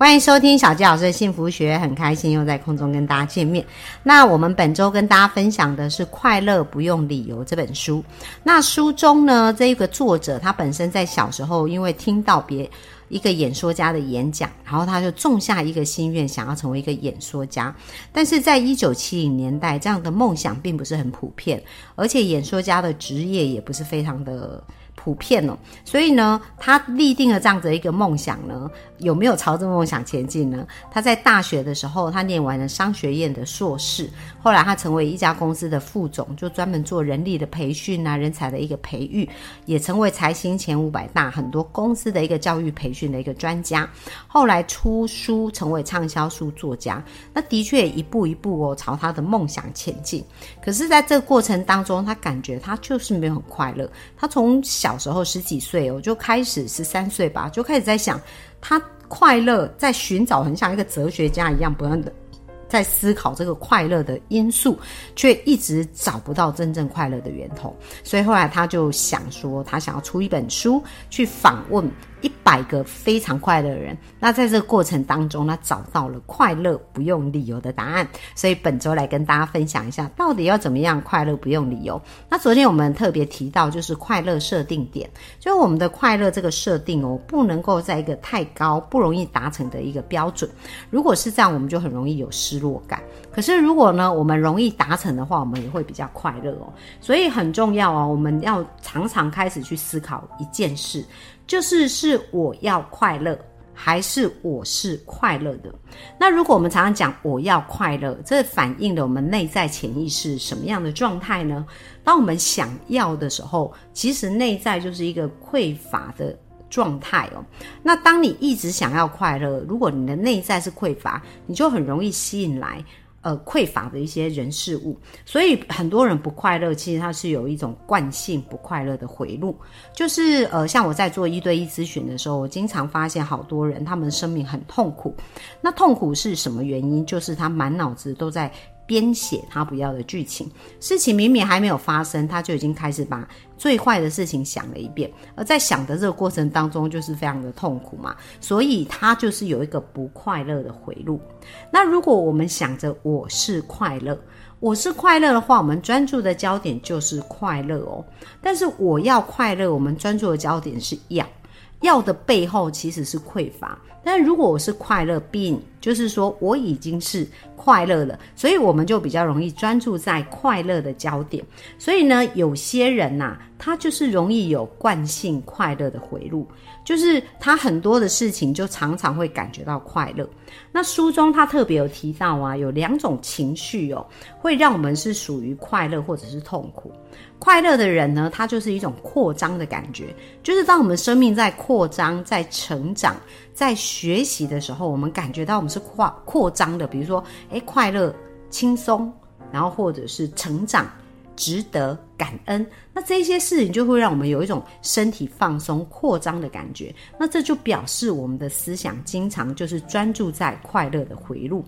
欢迎收听小纪老师的幸福学，很开心又在空中跟大家见面。那我们本周跟大家分享的是《快乐不用理由》这本书。那书中呢，这一个作者他本身在小时候因为听到别一个演说家的演讲，然后他就种下一个心愿，想要成为一个演说家。但是在一九七零年代，这样的梦想并不是很普遍，而且演说家的职业也不是非常的。普遍哦，所以呢，他立定了这样子一个梦想呢，有没有朝着梦想前进呢？他在大学的时候，他念完了商学院的硕士，后来他成为一家公司的副总，就专门做人力的培训啊，人才的一个培育，也成为财新前五百大很多公司的一个教育培训的一个专家。后来出书，成为畅销书作家，那的确一步一步哦，朝他的梦想前进。可是，在这个过程当中，他感觉他就是没有很快乐。他从小。小时候十几岁我，就开始十三岁吧，就开始在想，他快乐在寻找，很像一个哲学家一样，不断的在思考这个快乐的因素，却一直找不到真正快乐的源头。所以后来他就想说，他想要出一本书去访问。一百个非常快乐的人，那在这个过程当中，他找到了快乐不用理由的答案。所以本周来跟大家分享一下，到底要怎么样快乐不用理由。那昨天我们特别提到，就是快乐设定点，就是我们的快乐这个设定哦，不能够在一个太高、不容易达成的一个标准。如果是这样，我们就很容易有失落感。可是如果呢，我们容易达成的话，我们也会比较快乐哦。所以很重要哦，我们要常常开始去思考一件事。就是是是我要快乐，还是我是快乐的？那如果我们常常讲我要快乐，这反映了我们内在潜意识什么样的状态呢？当我们想要的时候，其实内在就是一个匮乏的状态哦。那当你一直想要快乐，如果你的内在是匮乏，你就很容易吸引来。呃，匮乏的一些人事物，所以很多人不快乐，其实他是有一种惯性不快乐的回路。就是呃，像我在做一对一咨询的时候，我经常发现好多人他们生命很痛苦。那痛苦是什么原因？就是他满脑子都在。编写他不要的剧情，事情明明还没有发生，他就已经开始把最坏的事情想了一遍，而在想的这个过程当中，就是非常的痛苦嘛，所以他就是有一个不快乐的回路。那如果我们想着我是快乐，我是快乐的话，我们专注的焦点就是快乐哦。但是我要快乐，我们专注的焦点是要。要的背后其实是匮乏，但如果我是快乐病，就是说我已经是快乐了，所以我们就比较容易专注在快乐的焦点。所以呢，有些人呐，他就是容易有惯性快乐的回路，就是他很多的事情就常常会感觉到快乐。那书中他特别有提到啊，有两种情绪哦，会让我们是属于快乐或者是痛苦。快乐的人呢，他就是一种扩张的感觉，就是当我们生命在扩张、在成长、在学习的时候，我们感觉到我们是扩扩张的。比如说，诶，快乐、轻松，然后或者是成长、值得、感恩，那这些事情就会让我们有一种身体放松、扩张的感觉。那这就表示我们的思想经常就是专注在快乐的回路。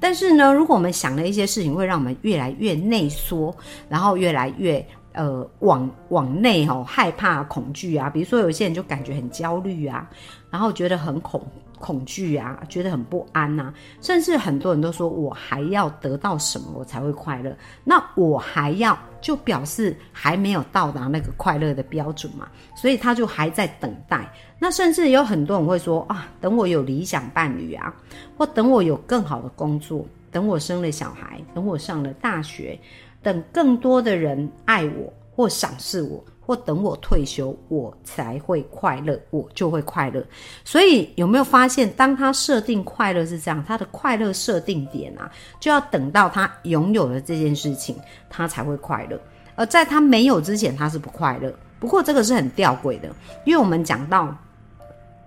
但是呢，如果我们想了一些事情会让我们越来越内缩，然后越来越。呃，往往内吼害怕恐惧啊，比如说有些人就感觉很焦虑啊，然后觉得很恐恐惧啊，觉得很不安呐，甚至很多人都说我还要得到什么我才会快乐？那我还要就表示还没有到达那个快乐的标准嘛，所以他就还在等待。那甚至有很多人会说啊，等我有理想伴侣啊，或等我有更好的工作，等我生了小孩，等我上了大学。等更多的人爱我或赏识我，或等我退休，我才会快乐，我就会快乐。所以有没有发现，当他设定快乐是这样，他的快乐设定点啊，就要等到他拥有了这件事情，他才会快乐。而在他没有之前，他是不快乐。不过这个是很吊诡的，因为我们讲到。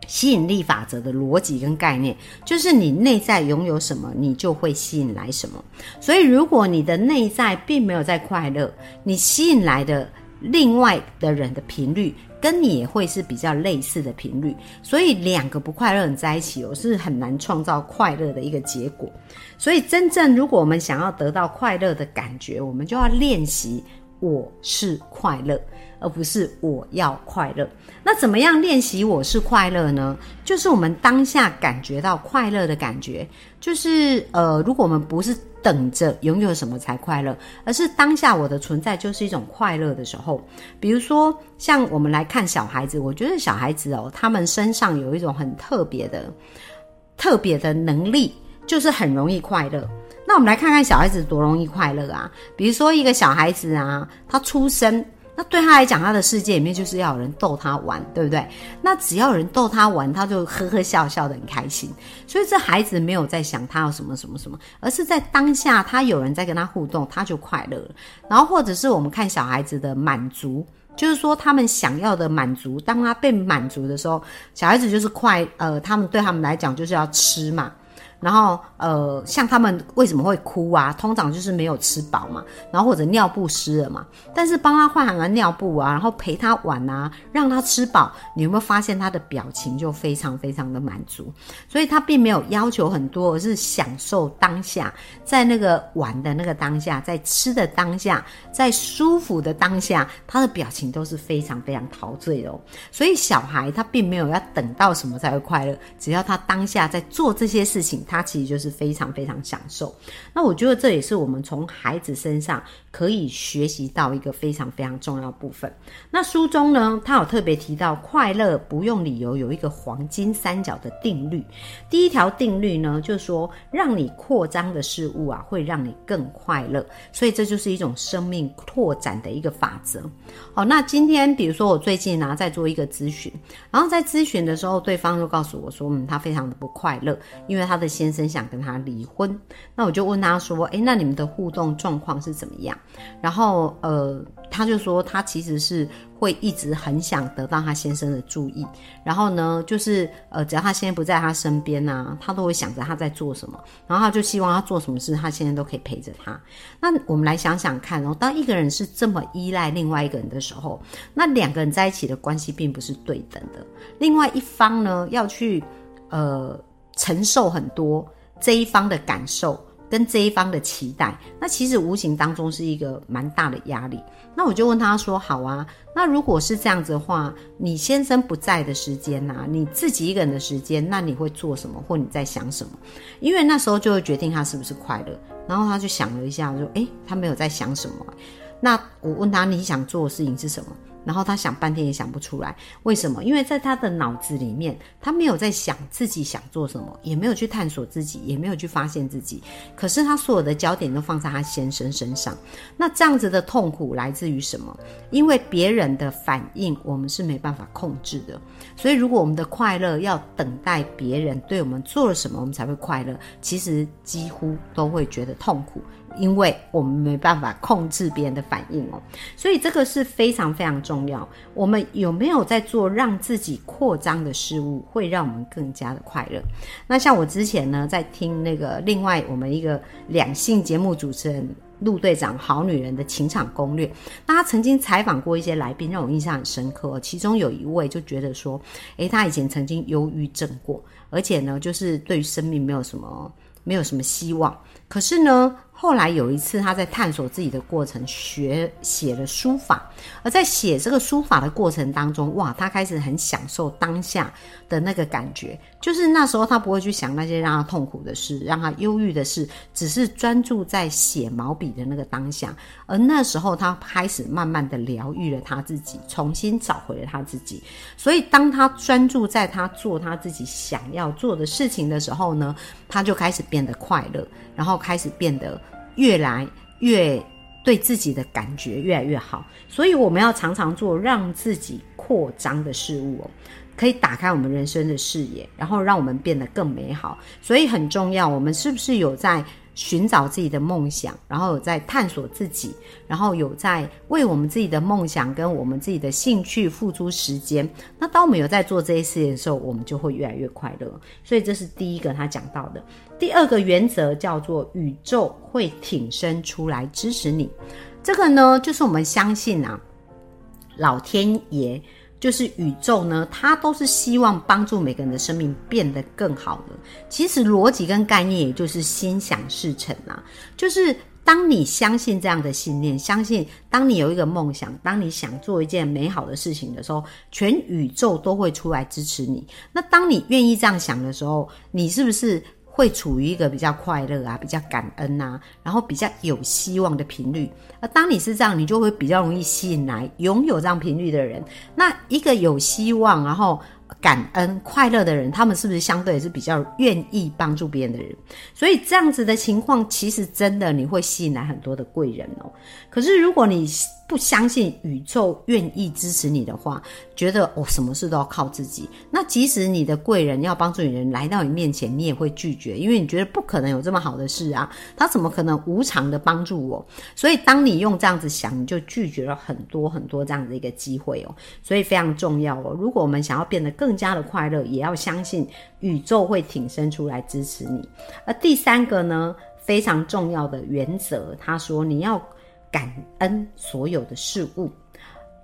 吸引力法则的逻辑跟概念，就是你内在拥有什么，你就会吸引来什么。所以，如果你的内在并没有在快乐，你吸引来的另外的人的频率跟你也会是比较类似的频率，所以两个不快乐人在一起哦，是很难创造快乐的一个结果。所以真正如果我们想要得到快乐的感觉，我们就要练习我是快乐，而不是我要快乐。那怎么样练习我是快乐呢？就是我们当下感觉到快乐的感觉，就是呃，如果我们不是。等着拥有什么才快乐，而是当下我的存在就是一种快乐的时候。比如说，像我们来看小孩子，我觉得小孩子哦，他们身上有一种很特别的、特别的能力，就是很容易快乐。那我们来看看小孩子多容易快乐啊！比如说一个小孩子啊，他出生。那对他来讲，他的世界里面就是要有人逗他玩，对不对？那只要有人逗他玩，他就呵呵笑笑的很开心。所以这孩子没有在想他要什么什么什么，而是在当下他有人在跟他互动，他就快乐了。然后或者是我们看小孩子的满足，就是说他们想要的满足，当他被满足的时候，小孩子就是快，呃，他们对他们来讲就是要吃嘛。然后，呃，像他们为什么会哭啊？通常就是没有吃饱嘛，然后或者尿布湿了嘛。但是帮他换完尿布啊，然后陪他玩啊，让他吃饱，你有没有发现他的表情就非常非常的满足？所以他并没有要求很多，而是享受当下，在那个玩的那个当下，在吃的当下，在舒服的当下，他的表情都是非常非常陶醉的。所以小孩他并没有要等到什么才会快乐，只要他当下在做这些事情。他其实就是非常非常享受。那我觉得这也是我们从孩子身上可以学习到一个非常非常重要部分。那书中呢，他有特别提到，快乐不用理由有一个黄金三角的定律。第一条定律呢，就是说，让你扩张的事物啊，会让你更快乐。所以这就是一种生命拓展的一个法则。好，那今天比如说我最近呢在做一个咨询，然后在咨询的时候，对方就告诉我说，嗯，他非常的不快乐，因为他的。先生想跟他离婚，那我就问他说：“诶，那你们的互动状况是怎么样？”然后，呃，他就说他其实是会一直很想得到他先生的注意，然后呢，就是呃，只要他先生不在他身边呐，他都会想着他在做什么，然后他就希望他做什么事，他现在都可以陪着他。那我们来想想看哦，当一个人是这么依赖另外一个人的时候，那两个人在一起的关系并不是对等的。另外一方呢，要去呃。承受很多这一方的感受跟这一方的期待，那其实无形当中是一个蛮大的压力。那我就问他说：“好啊，那如果是这样子的话，你先生不在的时间呐，你自己一个人的时间，那你会做什么，或你在想什么？因为那时候就会决定他是不是快乐。”然后他就想了一下，说：“诶，他没有在想什么。”那我问他：“你想做的事情是什么？”然后他想半天也想不出来，为什么？因为在他的脑子里面，他没有在想自己想做什么，也没有去探索自己，也没有去发现自己。可是他所有的焦点都放在他先生身上。那这样子的痛苦来自于什么？因为别人的反应我们是没办法控制的。所以如果我们的快乐要等待别人对我们做了什么，我们才会快乐，其实几乎都会觉得痛苦。因为我们没办法控制别人的反应哦，所以这个是非常非常重重要。我们有没有在做让自己扩张的事物，会让我们更加的快乐？那像我之前呢，在听那个另外我们一个两性节目主持人陆队长好女人的情场攻略，那他曾经采访过一些来宾，让我印象很深刻。其中有一位就觉得说，诶，他以前曾经忧郁症过，而且呢，就是对于生命没有什么没有什么希望。可是呢。后来有一次，他在探索自己的过程，学写了书法。而在写这个书法的过程当中，哇，他开始很享受当下的那个感觉。就是那时候，他不会去想那些让他痛苦的事、让他忧郁的事，只是专注在写毛笔的那个当下。而那时候，他开始慢慢的疗愈了他自己，重新找回了他自己。所以，当他专注在他做他自己想要做的事情的时候呢，他就开始变得快乐，然后开始变得。越来越对自己的感觉越来越好，所以我们要常常做让自己扩张的事物哦，可以打开我们人生的视野，然后让我们变得更美好。所以很重要，我们是不是有在？寻找自己的梦想，然后有在探索自己，然后有在为我们自己的梦想跟我们自己的兴趣付出时间。那当我们有在做这些事情的时候，我们就会越来越快乐。所以这是第一个他讲到的。第二个原则叫做宇宙会挺身出来支持你。这个呢，就是我们相信啊。老天爷。就是宇宙呢，它都是希望帮助每个人的生命变得更好的。其实逻辑跟概念，也就是心想事成啊。就是当你相信这样的信念，相信当你有一个梦想，当你想做一件美好的事情的时候，全宇宙都会出来支持你。那当你愿意这样想的时候，你是不是？会处于一个比较快乐啊，比较感恩呐，然后比较有希望的频率。而当你是这样，你就会比较容易吸引来拥有这样频率的人。那一个有希望，然后。感恩快乐的人，他们是不是相对也是比较愿意帮助别人的人？所以这样子的情况，其实真的你会吸引来很多的贵人哦。可是如果你不相信宇宙愿意支持你的话，觉得哦什么事都要靠自己，那即使你的贵人要帮助你人来到你面前，你也会拒绝，因为你觉得不可能有这么好的事啊，他怎么可能无偿的帮助我？所以当你用这样子想，你就拒绝了很多很多这样的一个机会哦。所以非常重要哦。如果我们想要变得更加的快乐，也要相信宇宙会挺身出来支持你。而第三个呢，非常重要的原则，他说你要感恩所有的事物，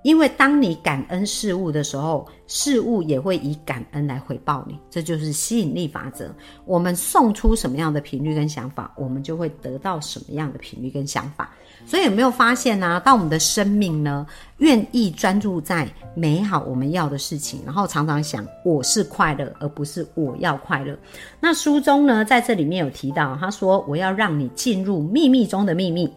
因为当你感恩事物的时候，事物也会以感恩来回报你。这就是吸引力法则。我们送出什么样的频率跟想法，我们就会得到什么样的频率跟想法。所以有没有发现呢？当我们的生命呢，愿意专注在美好我们要的事情，然后常常想我是快乐，而不是我要快乐。那书中呢，在这里面有提到，他说我要让你进入秘密中的秘密，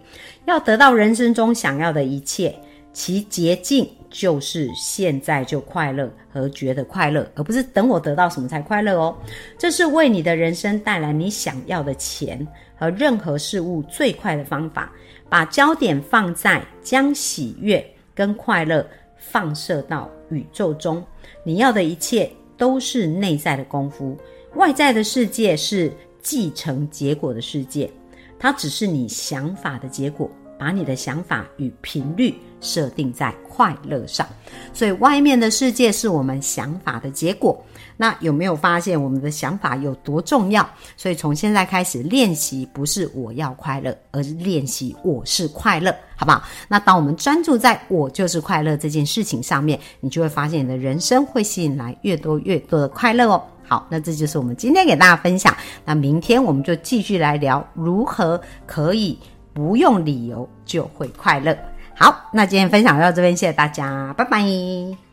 要得到人生中想要的一切，其捷径就是现在就快乐和觉得快乐，而不是等我得到什么才快乐哦。这是为你的人生带来你想要的钱和任何事物最快的方法。把焦点放在将喜悦跟快乐放射到宇宙中，你要的一切都是内在的功夫，外在的世界是继承结果的世界，它只是你想法的结果。把你的想法与频率设定在快乐上，所以外面的世界是我们想法的结果。那有没有发现我们的想法有多重要？所以从现在开始练习，不是我要快乐，而是练习我是快乐，好不好？那当我们专注在我就是快乐这件事情上面，你就会发现你的人生会吸引来越多越多的快乐哦。好，那这就是我们今天给大家分享。那明天我们就继续来聊如何可以。不用理由就会快乐。好，那今天分享到这边，谢谢大家，拜拜。